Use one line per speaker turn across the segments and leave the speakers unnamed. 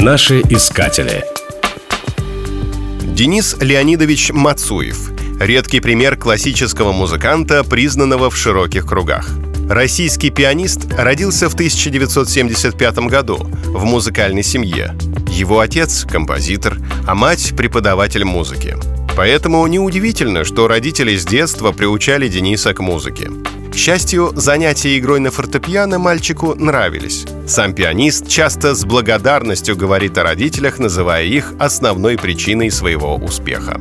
Наши искатели.
Денис Леонидович Мацуев – редкий пример классического музыканта, признанного в широких кругах. Российский пианист родился в 1975 году в музыкальной семье. Его отец – композитор, а мать – преподаватель музыки. Поэтому неудивительно, что родители с детства приучали Дениса к музыке. К счастью, занятия игрой на фортепиано мальчику нравились. Сам пианист часто с благодарностью говорит о родителях, называя их основной причиной своего успеха.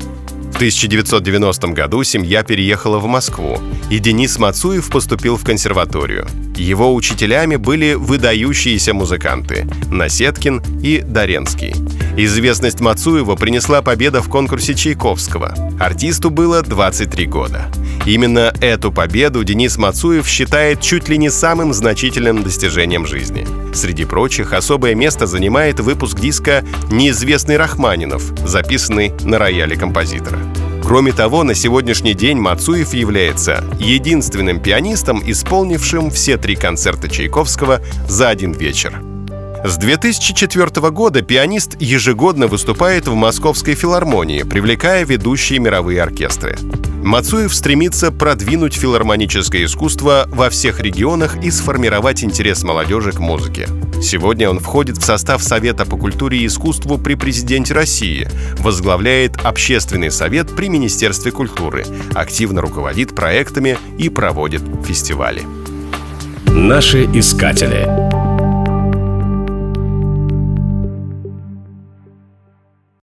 В 1990 году семья переехала в Москву, и Денис Мацуев поступил в консерваторию. Его учителями были выдающиеся музыканты – Насеткин и Доренский. Известность Мацуева принесла победа в конкурсе Чайковского. Артисту было 23 года. Именно эту победу Денис Мацуев считает чуть ли не самым значительным достижением жизни. Среди прочих, особое место занимает выпуск диска «Неизвестный Рахманинов», записанный на рояле композитора. Кроме того, на сегодняшний день Мацуев является единственным пианистом, исполнившим все три концерта Чайковского за один вечер. С 2004 года пианист ежегодно выступает в Московской филармонии, привлекая ведущие мировые оркестры. Мацуев стремится продвинуть филармоническое искусство во всех регионах и сформировать интерес молодежи к музыке. Сегодня он входит в состав Совета по культуре и искусству при президенте России, возглавляет Общественный совет при Министерстве культуры, активно руководит проектами и проводит фестивали.
Наши искатели.